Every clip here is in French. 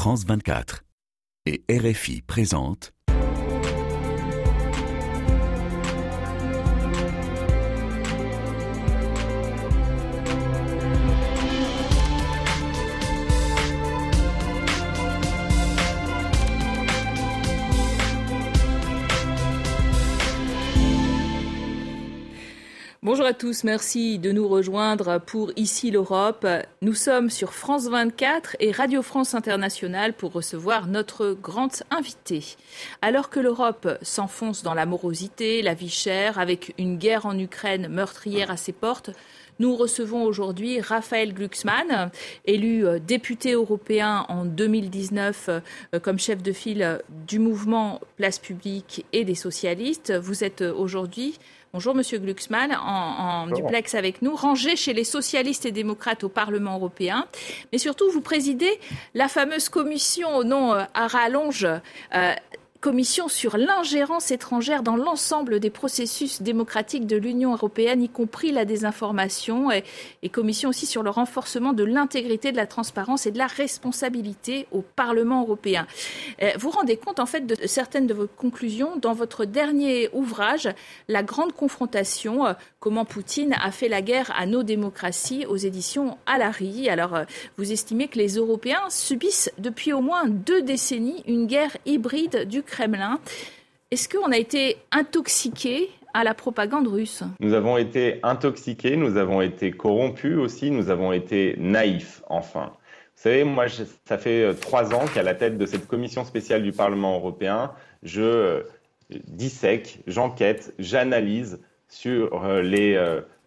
France 24 et RFI présente Bonjour à tous, merci de nous rejoindre pour Ici l'Europe. Nous sommes sur France 24 et Radio France Internationale pour recevoir notre grande invitée. Alors que l'Europe s'enfonce dans la morosité, la vie chère, avec une guerre en Ukraine meurtrière à ses portes, nous recevons aujourd'hui Raphaël Glucksmann, élu euh, député européen en 2019 euh, comme chef de file du mouvement Place publique et des socialistes. Vous êtes aujourd'hui Bonjour Monsieur Glucksmann, en, duplex avec nous, rangé chez les socialistes et démocrates au Parlement européen. Mais surtout, vous présidez la fameuse commission au nom à rallonge euh, commission sur l'ingérence étrangère dans l'ensemble des processus démocratiques de l'Union européenne, y compris la désinformation, et, commission aussi sur le renforcement de l'intégrité, de la transparence et de la responsabilité au Parlement européen. Euh, vous rendez compte en fait de certaines de vos conclusions dans votre dernier ouvrage, La grande confrontation, euh, comment Poutine a fait la guerre à nos démocraties aux éditions Alary. Alors, euh, vous estimez que les Européens subissent depuis au moins deux décennies une guerre hybride du Kremlin. Est-ce qu'on a été intoxiqué à la propagande russe? Nous avons été intoxiqués, nous avons été corrompus aussi, nous avons été naïfs, enfin. Vous savez, moi, ça fait euh, trois ans qu'à la tête de cette commission spéciale du Parlement européen, je euh, dissèque, j'enquête, j'analyse sur euh, les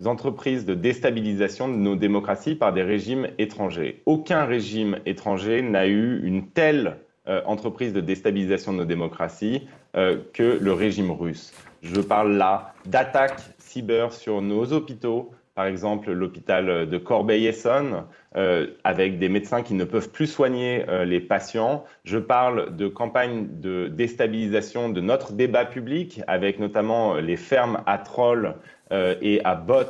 entreprises de déstabilisation de nos démocraties par des régimes étrangers. Aucun régime étranger n'a eu une telle entreprise de déstabilisation de nos démocraties euh, que le régime russe. Je parle là d'attaques cyber sur nos hôpitaux, par exemple l'hôpital de Corbeil-Essonne, euh, avec des médecins qui ne peuvent plus soigner les patients. Je parle de campagnes de déstabilisation de notre débat public, avec notamment les fermes à trolls et à bots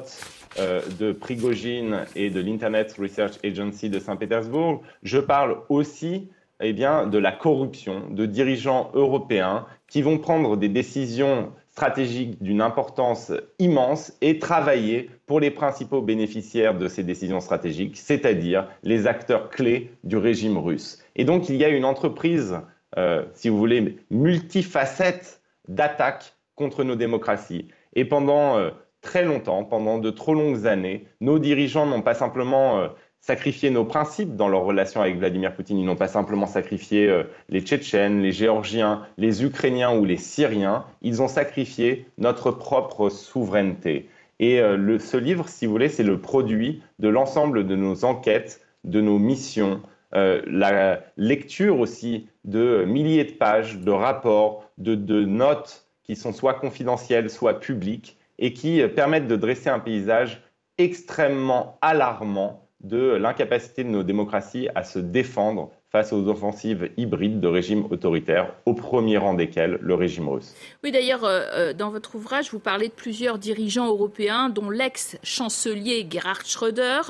de Prigogine et de l'Internet Research Agency de Saint-Pétersbourg. Je parle aussi eh bien, de la corruption de dirigeants européens qui vont prendre des décisions stratégiques d'une importance immense et travailler pour les principaux bénéficiaires de ces décisions stratégiques, c'est-à-dire les acteurs clés du régime russe. Et donc il y a une entreprise, euh, si vous voulez, multifacette d'attaques contre nos démocraties. Et pendant euh, très longtemps, pendant de trop longues années, nos dirigeants n'ont pas simplement euh, sacrifié nos principes dans leur relation avec Vladimir Poutine. Ils n'ont pas simplement sacrifié euh, les Tchétchènes, les Géorgiens, les Ukrainiens ou les Syriens. Ils ont sacrifié notre propre souveraineté. Et euh, ce livre, si vous voulez, c'est le produit de l'ensemble de nos enquêtes, de nos missions, euh, la lecture aussi de milliers de pages, de rapports, de, de notes qui sont soit confidentielles, soit publiques, et qui permettent de dresser un paysage extrêmement alarmant de l'incapacité de nos démocraties à se défendre face aux offensives hybrides de régimes autoritaires, au premier rang desquels le régime russe. Oui, d'ailleurs, euh, euh, dans votre ouvrage, vous parlez de plusieurs dirigeants européens, dont l'ex-chancelier Gerhard Schröder,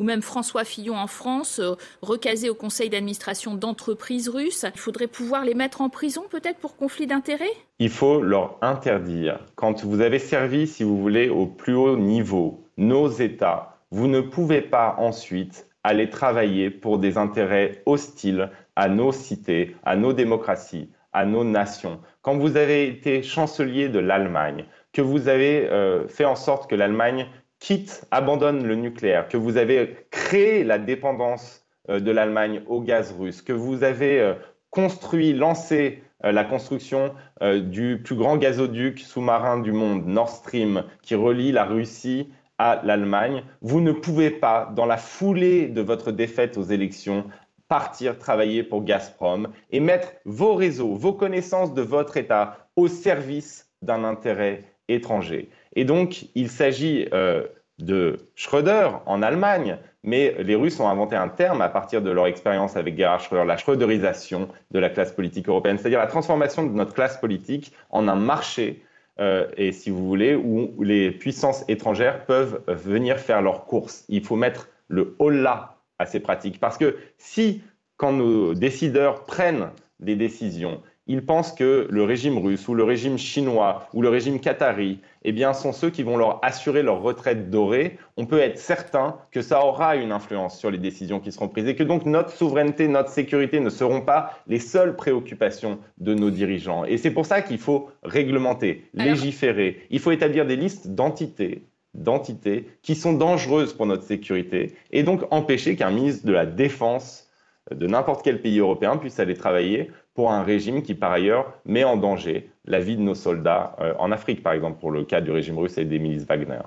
ou même François Fillon en France, euh, recasé au conseil d'administration d'entreprises russes. Il faudrait pouvoir les mettre en prison, peut-être, pour conflit d'intérêts? Il faut leur interdire. Quand vous avez servi, si vous voulez, au plus haut niveau, nos États, vous ne pouvez pas ensuite aller travailler pour des intérêts hostiles à nos cités, à nos démocraties, à nos nations. Quand vous avez été chancelier de l'Allemagne, que vous avez euh, fait en sorte que l'Allemagne quitte, abandonne le nucléaire, que vous avez créé la dépendance euh, de l'Allemagne au gaz russe, que vous avez euh, construit, lancé la construction du plus grand gazoduc sous-marin du monde, Nord Stream, qui relie la Russie à l'Allemagne. Vous ne pouvez pas, dans la foulée de votre défaite aux élections, partir travailler pour Gazprom et mettre vos réseaux, vos connaissances de votre État au service d'un intérêt étranger. Et donc, il s'agit euh, de Schröder en Allemagne, mais les Russes ont inventé un terme à partir de leur expérience avec Gerhard Schröder, la Schröderisation de la classe politique européenne, c'est-à-dire la transformation de notre classe politique en un marché euh, et si vous voulez, où les puissances étrangères peuvent venir faire leurs courses. Il faut mettre le holà à ces pratiques. Parce que si quand nos décideurs prennent des décisions, ils pensent que le régime russe ou le régime chinois ou le régime qatari eh bien, sont ceux qui vont leur assurer leur retraite dorée, on peut être certain que ça aura une influence sur les décisions qui seront prises et que donc notre souveraineté, notre sécurité ne seront pas les seules préoccupations de nos dirigeants. Et c'est pour ça qu'il faut réglementer, légiférer, il faut établir des listes d'entités d'entités qui sont dangereuses pour notre sécurité et donc empêcher qu'un ministre de la Défense de n'importe quel pays européen puisse aller travailler pour un régime qui, par ailleurs, met en danger la vie de nos soldats euh, en Afrique, par exemple, pour le cas du régime russe et des milices Wagner.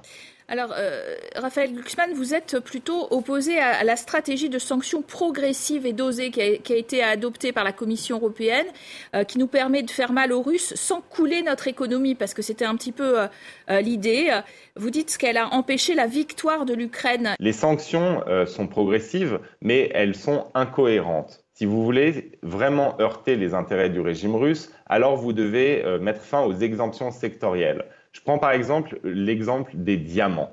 Alors, euh, Raphaël Glucksmann, vous êtes plutôt opposé à, la stratégie de sanctions progressives et dosées qui a, été adoptée par la Commission européenne, euh, qui nous permet de faire mal aux Russes sans couler notre économie, parce que c'était un petit peu l'idée. Vous dites qu'elle a empêché la victoire de l'Ukraine. Les sanctions sont progressives, mais elles sont incohérentes. Si vous voulez vraiment heurter les intérêts du régime russe, alors vous devez euh, mettre fin aux exemptions sectorielles. Je prends par exemple l'exemple des diamants.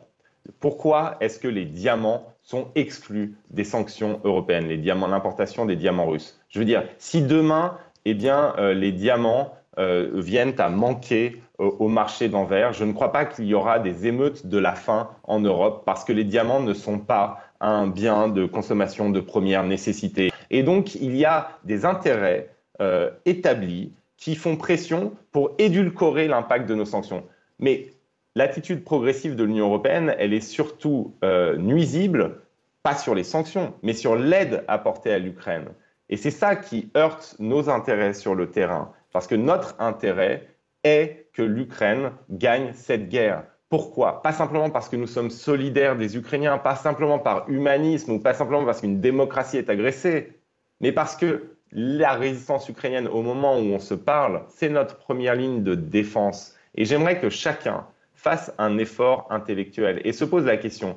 Pourquoi est-ce que les diamants sont exclus des sanctions européennes, l'importation des diamants russes? Je veux dire, si demain, eh bien, euh, les diamants euh, viennent à manquer au marché d'Anvers, je ne crois pas qu'il y aura des émeutes de la faim en Europe parce que les diamants ne sont pas un bien de consommation de première nécessité. Et donc, il y a des intérêts euh, établis qui font pression pour édulcorer l'impact de nos sanctions. Mais l'attitude progressive de l'Union européenne, elle est surtout euh, nuisible, pas sur les sanctions, mais sur l'aide apportée à l'Ukraine. Et c'est ça qui heurte nos intérêts sur le terrain, parce que notre intérêt est que l'Ukraine gagne cette guerre. Pourquoi? Pas simplement parce que nous sommes solidaires des Ukrainiens, pas simplement par humanisme ou pas simplement parce qu'une démocratie est agressée, mais parce que la résistance ukrainienne, au moment où on se parle, c'est notre première ligne de défense. Et j'aimerais que chacun fasse un effort intellectuel et se pose la question,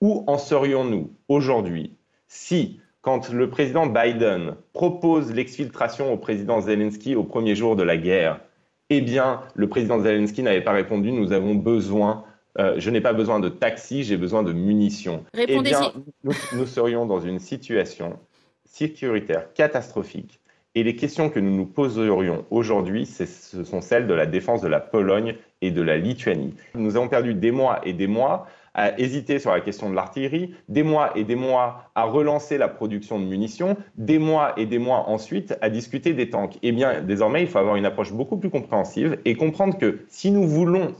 où en serions-nous aujourd'hui si, quand le président Biden propose l'exfiltration au président Zelensky au premier jour de la guerre, eh bien, le président Zelensky n'avait pas répondu. Nous avons besoin, euh, je n'ai pas besoin de taxi, j'ai besoin de munitions. Eh bien, nous, serions dans une situation sécuritaire catastrophique. Et les questions que nous nous poserions aujourd'hui, ce sont celles de la défense de la Pologne et de la Lituanie. Nous avons perdu des mois et des mois à hésiter sur la question de l'artillerie, des mois et des mois à relancer la production de munitions, des mois et des mois ensuite à discuter des tanks. Eh bien, désormais, il faut avoir une approche beaucoup plus compréhensive et comprendre que si nous voulons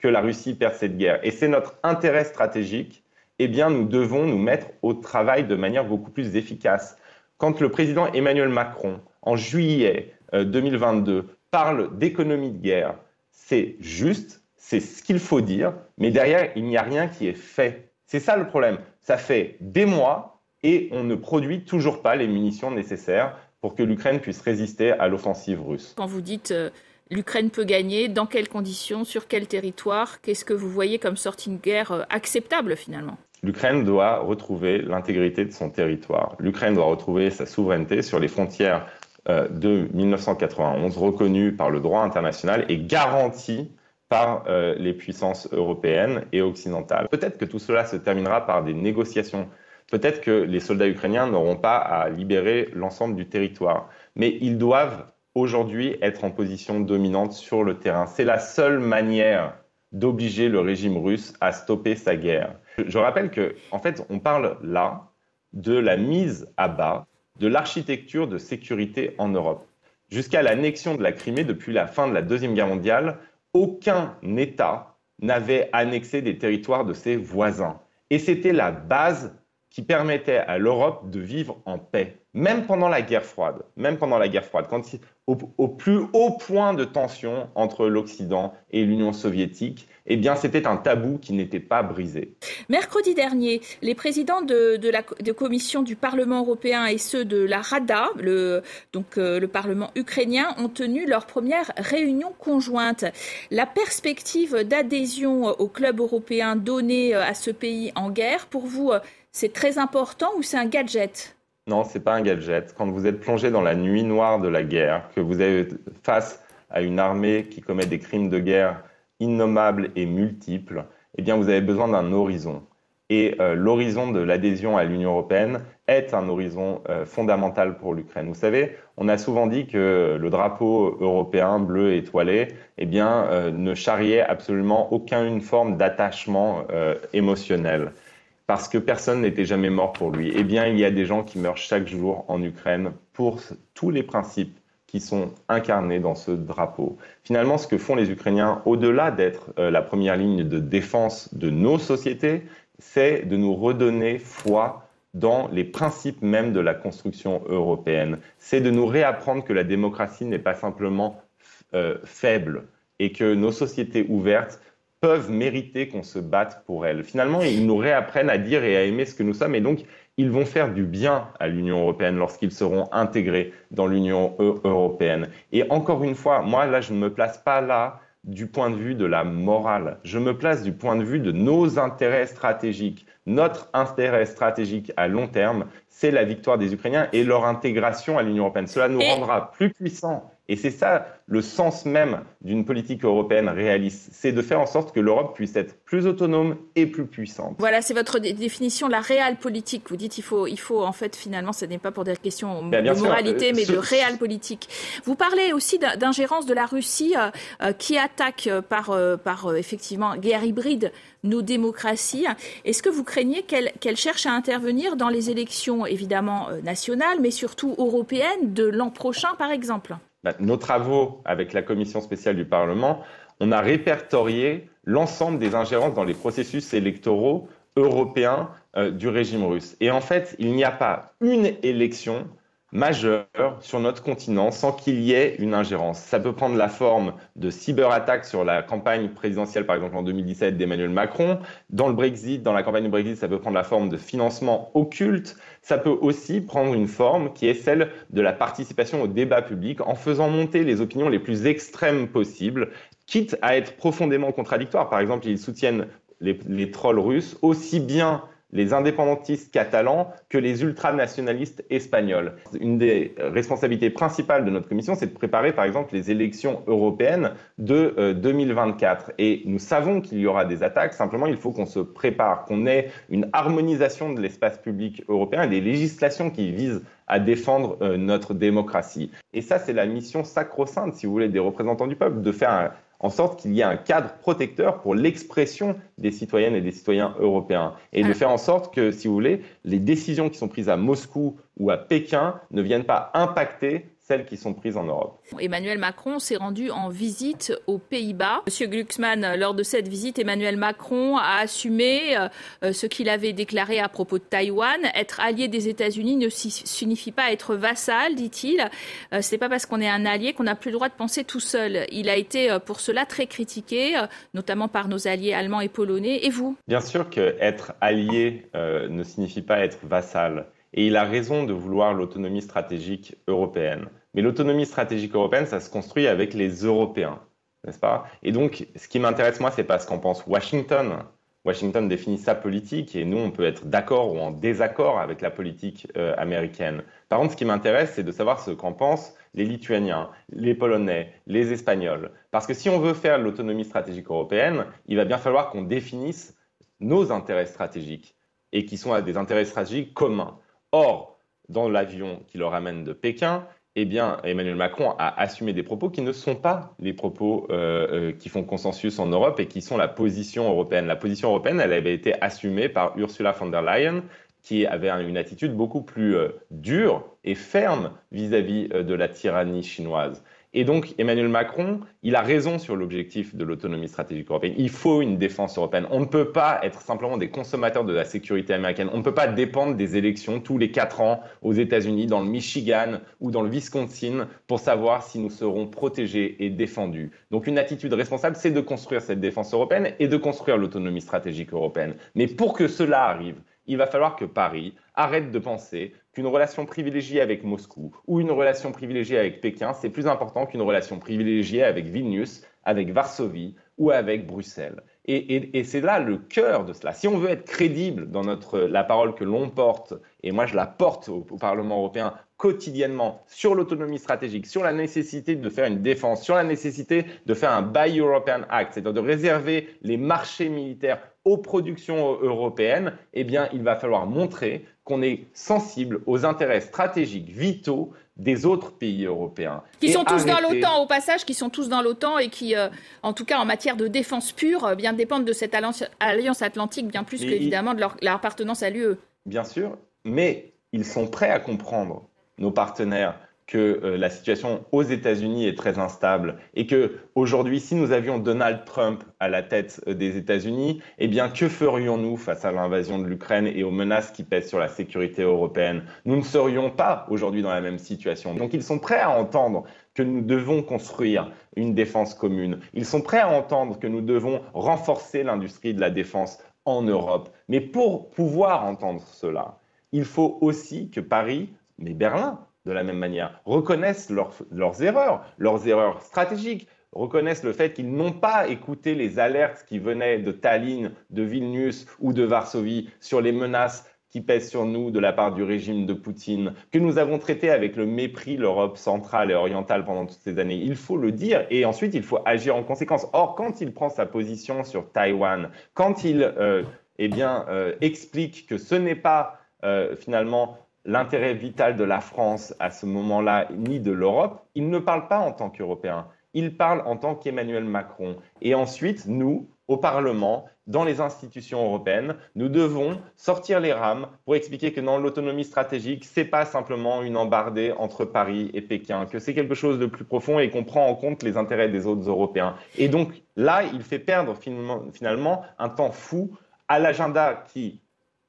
que la Russie perde cette guerre, et c'est notre intérêt stratégique, eh bien, nous devons nous mettre au travail de manière beaucoup plus efficace. Quand le président Emmanuel Macron, en juillet 2022, euh, parle d'économie de guerre, c'est juste, c'est ce qu'il faut dire, mais derrière, il n'y a rien qui est fait. C'est ça le problème. Ça fait des mois et on ne produit toujours pas les munitions nécessaires pour que l'Ukraine puisse résister à l'offensive russe. Quand vous dites euh, l'Ukraine peut gagner, dans quelles conditions, sur quel territoire, qu'est-ce que vous voyez comme sortie de guerre euh, acceptable finalement? L'Ukraine doit retrouver l'intégrité de son territoire. L'Ukraine doit retrouver sa souveraineté sur les frontières euh, de 1991, reconnues par le droit international et garanties par euh, les puissances européennes et occidentales. Peut-être que tout cela se terminera par des négociations. Peut-être que les soldats ukrainiens n'auront pas à libérer l'ensemble du territoire. Mais ils doivent aujourd'hui être en position dominante sur le terrain. C'est la seule manière d'obliger le régime russe à stopper sa guerre. Je rappelle que, en fait, on parle là de la mise à bas de l'architecture de sécurité en Europe. Jusqu'à l'annexion de la Crimée depuis la fin de la Deuxième Guerre mondiale, aucun État n'avait annexé des territoires de ses voisins. Et c'était la base qui permettait à l'Europe de vivre en paix, même pendant la guerre froide, même pendant la guerre froide, quand, au, plus haut point de tension entre l'Occident et l'Union soviétique, eh bien, c'était un tabou qui n'était pas brisé. Mercredi dernier, les présidents de, la commission du Parlement européen et ceux de la Rada, le, donc euh, le Parlement ukrainien, ont tenu leur première réunion conjointe. La perspective d'adhésion au club européen donné euh, à ce pays en guerre, pour vous, euh, c'est très important ou c'est un gadget non, c'est pas un gadget. Quand vous êtes plongé dans la nuit noire de la guerre, que vous êtes face à une armée qui commet des crimes de guerre innommables et multiples, eh bien, vous avez besoin d'un horizon. Et euh, l'horizon de l'adhésion à l'Union européenne est un horizon euh, fondamental pour l'Ukraine. Vous savez, on a souvent dit que le drapeau européen bleu étoilé eh bien, euh, ne charriait absolument aucune forme d'attachement émotionnel parce que personne n'était jamais mort pour lui. Eh bien, il y a des gens qui meurent chaque jour en Ukraine pour tous les principes qui sont incarnés dans ce drapeau. Finalement, ce que font les Ukrainiens, au-delà d'être la première ligne de défense de nos sociétés, c'est de nous redonner foi dans les principes même de la construction européenne. C'est de nous réapprendre que la démocratie n'est pas simplement euh, faible et que nos sociétés ouvertes peuvent mériter qu'on se batte pour elles. Finalement, ils nous réapprennent à dire et à aimer ce que nous sommes et donc ils vont faire du bien à l'Union européenne lorsqu'ils seront intégrés dans l'Union européenne. Et encore une fois, moi là, je ne me place pas là du point de vue de la morale. Je me place du point de vue de nos intérêts stratégiques. Notre intérêt stratégique à long terme, c'est la victoire des Ukrainiens et leur intégration à l'Union européenne. Cela nous rendra plus puissants et c'est ça le sens même d'une politique européenne réaliste, c'est de faire en sorte que l'Europe puisse être plus autonome et plus puissante. Voilà, c'est votre définition, la réelle politique. Vous dites il faut, il faut en fait finalement, ce n'est pas pour des questions ben, de moralité, euh, mais de réelle politique. Vous parlez aussi d'ingérence de la Russie euh, euh, qui attaque par, par effectivement guerre hybride nos démocraties. Est-ce que vous craignez qu'elle cherche à intervenir dans les élections évidemment nationales, mais surtout européennes de l'an prochain, par exemple? Bah, nos travaux avec la commission spéciale du Parlement, on a répertorié l'ensemble des ingérences dans les processus électoraux européens euh, du régime russe. Et en fait, il n'y a pas une élection majeure sur notre continent sans qu'il y ait une ingérence. Ça peut prendre la forme de cyberattaques sur la campagne présidentielle, par exemple en 2017 d'Emmanuel Macron. Dans le Brexit, dans la campagne du Brexit, ça peut prendre la forme de financement occulte. Ça peut aussi prendre une forme qui est celle de la participation au débat public en faisant monter les opinions les plus extrêmes possibles, quitte à être profondément contradictoires. Par exemple, ils soutiennent les trolls russes aussi bien les indépendantistes catalans que les ultranationalistes espagnols. Une des responsabilités principales de notre commission, c'est de préparer par exemple les élections européennes de 2024. Euh, et nous savons qu'il y aura des attaques, simplement il faut qu'on se prépare, qu'on ait une harmonisation de l'espace public européen et des législations qui visent à défendre euh, notre démocratie. Et ça, c'est la mission sacro-sainte, si vous voulez, des représentants du peuple, de faire un, en sorte qu'il y ait un cadre protecteur pour l'expression des citoyennes et des citoyens européens. Et de faire en sorte que, si vous voulez, les décisions qui sont prises à Moscou ou à Pékin ne viennent pas impacter celles qui sont prises en Europe. Emmanuel Macron s'est rendu en visite aux Pays-Bas. Monsieur Glucksmann, lors de cette visite, Emmanuel Macron a assumé euh, ce qu'il avait déclaré à propos de Taïwan. Être allié des États-Unis ne signifie pas être vassal, dit-il. Euh, Ce n'est pas parce qu'on est un allié qu'on n'a plus le droit de penser tout seul. Il a été euh, pour cela très critiqué, notamment par nos alliés allemands et polonais. Et vous? Bien sûr qu'être allié ne signifie pas être vassal. Et il a raison de vouloir l'autonomie stratégique européenne. Mais l'autonomie stratégique européenne, ça se construit avec les Européens, n'est-ce pas? Et donc, ce qui m'intéresse, moi, c'est pas ce qu'en pense Washington. Washington définit sa politique et nous, on peut être d'accord ou en désaccord avec la politique euh, américaine. Par contre, ce qui m'intéresse, c'est de savoir ce qu'en pensent les Lituaniens, les Polonais, les Espagnols. Parce que si on veut faire l'autonomie stratégique européenne, il va bien falloir qu'on définisse nos intérêts stratégiques et qui sont des intérêts stratégiques communs. Or, dans l'avion qui le ramène de Pékin, eh Emmanuel Macron a assumé des propos qui ne sont pas les propos euh, euh, qui font consensus en Europe et qui sont la position européenne. La position européenne, elle avait été assumée par Ursula von der Leyen, qui avait une attitude beaucoup plus euh, dure et ferme vis à -vis de la tyrannie chinoise. Et donc, Emmanuel Macron, il a raison sur l'objectif de l'autonomie stratégique européenne. Il faut une défense européenne. On ne peut pas être simplement des consommateurs de la sécurité américaine. On ne peut pas dépendre des élections tous les quatre ans aux États-Unis, dans le Michigan ou dans le Wisconsin, pour savoir si nous serons protégés et défendus. Donc, une attitude responsable, c'est de construire cette défense européenne et de construire l'autonomie stratégique européenne. Mais pour que cela arrive, il va falloir que Paris arrête de penser qu'une relation privilégiée avec Moscou ou une relation privilégiée avec Pékin, c'est plus important qu'une relation privilégiée avec Vilnius, avec Varsovie ou avec Bruxelles. Et, c'est là le cœur de cela. Si on veut être crédible dans notre, la parole que l'on porte, et moi je la porte au, Parlement européen quotidiennement sur l'autonomie stratégique, sur la nécessité de faire une défense, sur la nécessité de faire un Buy European Act, c'est-à-dire de réserver les marchés militaires aux productions européennes, eh bien, il va falloir montrer qu'on est sensible aux intérêts stratégiques vitaux des autres pays européens. Qui sont tous dans l'OTAN, au passage, qui sont tous dans l'OTAN et qui, euh, en tout cas en matière de défense pure, euh, bien dépendent de cette alliance atlantique bien plus qu'évidemment de leur, leur appartenance à l'UE. Bien sûr, mais ils sont prêts à comprendre, nos partenaires, que euh, la situation aux États-Unis est très instable et que aujourd'hui, si nous avions Donald Trump à la tête euh, des États-Unis, eh bien, que ferions-nous face à l'invasion de l'Ukraine et aux menaces qui pèsent sur la sécurité européenne? Nous ne serions pas aujourd'hui dans la même situation. Donc, ils sont prêts à entendre que nous devons construire une défense commune. Ils sont prêts à entendre que nous devons renforcer l'industrie de la défense en Europe. Mais pour pouvoir entendre cela, il faut aussi que Paris, mais Berlin, de la même manière, reconnaissent leurs erreurs, leurs erreurs stratégiques, reconnaissent le fait qu'ils n'ont pas écouté les alertes qui venaient de Tallinn, de Vilnius ou de Varsovie sur les menaces qui pèsent sur nous de la part du régime de Poutine, que nous avons traité avec le mépris l'Europe centrale et orientale pendant toutes ces années. Il faut le dire et ensuite il faut agir en conséquence. Or, quand il prend sa position sur Taïwan, quand il euh, eh bien, euh, explique que ce n'est pas euh, finalement l'intérêt vital de la France à ce moment-là, ni de l'Europe, il ne parle pas en tant qu'Européen, il parle en tant qu'Emmanuel Macron. Et ensuite, nous, au Parlement, dans les institutions européennes, nous devons sortir les rames pour expliquer que non, l'autonomie stratégique, c'est pas simplement une embardée entre Paris et Pékin, que c'est quelque chose de plus profond et qu'on prend en compte les intérêts des autres Européens. Et donc là, il fait perdre finalement, finalement un temps fou à l'agenda qui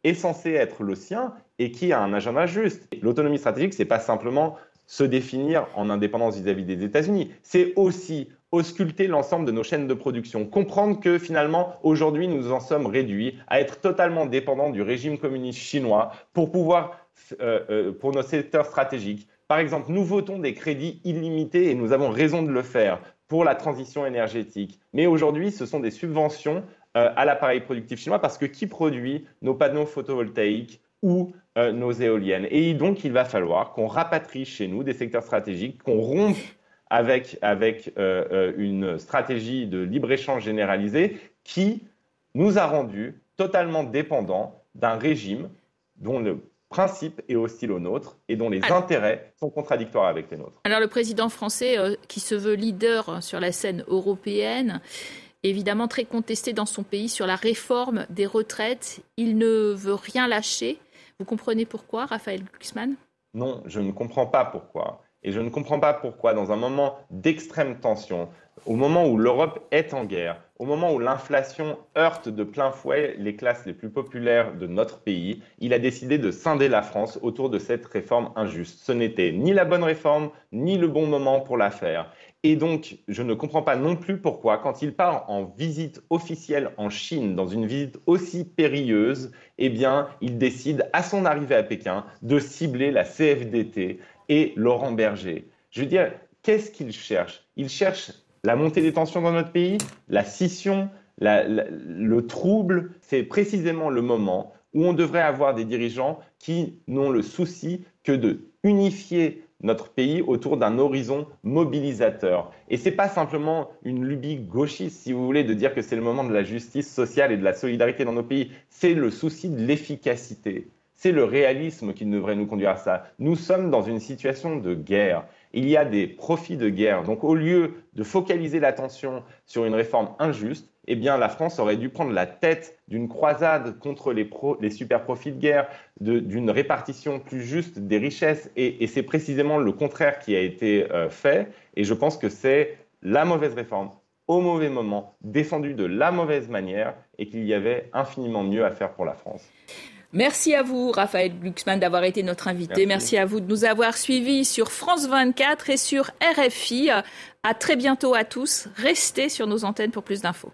est censé être le sien et qui a un agenda juste. L'autonomie stratégique, c'est pas simplement se définir en indépendance vis-à-vis des États-Unis, c'est aussi ausculter l'ensemble de nos chaînes de production, comprendre que finalement, aujourd'hui, nous en sommes réduits à être totalement dépendants du régime communiste chinois pour pouvoir, euh, euh, pour nos secteurs stratégiques. Par exemple, nous votons des crédits illimités et nous avons raison de le faire pour la transition énergétique. Mais aujourd'hui, ce sont des subventions à l'appareil productif chinois parce que qui produit nos panneaux photovoltaïques ou euh, nos éoliennes Et donc, il va falloir qu'on rapatrie chez nous des secteurs stratégiques, qu'on rompe avec, avec euh, une stratégie de libre-échange généralisé qui nous a rendus totalement dépendants d'un régime dont le principe est hostile au nôtre et dont les intérêts sont contradictoires avec les nôtres. Alors le président français, qui se veut leader sur la scène européenne, évidemment très contesté dans son pays sur la réforme des retraites. Il ne veut rien lâcher. Vous comprenez pourquoi, Raphaël Glucksmann? Non, je ne comprends pas pourquoi. Et je ne comprends pas pourquoi, dans un moment d'extrême tension, au moment où l'Europe est en guerre, au moment où l'inflation heurte de plein fouet les classes les plus populaires de notre pays, il a décidé de scinder la France autour de cette réforme injuste. Ce n'était ni la bonne réforme, ni le bon moment pour la faire. Et donc, je ne comprends pas non plus pourquoi, quand il part en visite officielle en Chine, dans une visite aussi périlleuse, eh bien, il décide, à son arrivée à Pékin, de cibler la CFDT et Laurent Berger. Je veux dire, qu'est-ce qu'il cherche? Il cherche la montée des tensions dans notre pays, la scission, le trouble. C'est précisément le moment où on devrait avoir des dirigeants qui n'ont le souci que de unifier notre pays autour d'un horizon mobilisateur. Et ce n'est pas simplement une lubie gauchiste, si vous voulez, de dire que c'est le moment de la justice sociale et de la solidarité dans nos pays. C'est le souci de l'efficacité. C'est le réalisme qui devrait nous conduire à ça. Nous sommes dans une situation de guerre. Il y a des profits de guerre. Donc au lieu de focaliser l'attention sur une réforme injuste, eh bien, la France aurait dû prendre la tête d'une croisade contre les, super profits de guerre, d'une répartition plus juste des richesses. Et, c'est précisément le contraire qui a été euh, fait. Et je pense que c'est la mauvaise réforme au mauvais moment, défendue de la mauvaise manière, et qu'il y avait infiniment mieux à faire pour la France. Merci à vous, Raphaël Glucksmann, d'avoir été notre invité. Merci. Merci. à vous de nous avoir suivis sur France 24 et sur RFI. À très bientôt à tous. Restez sur nos antennes pour plus d'infos.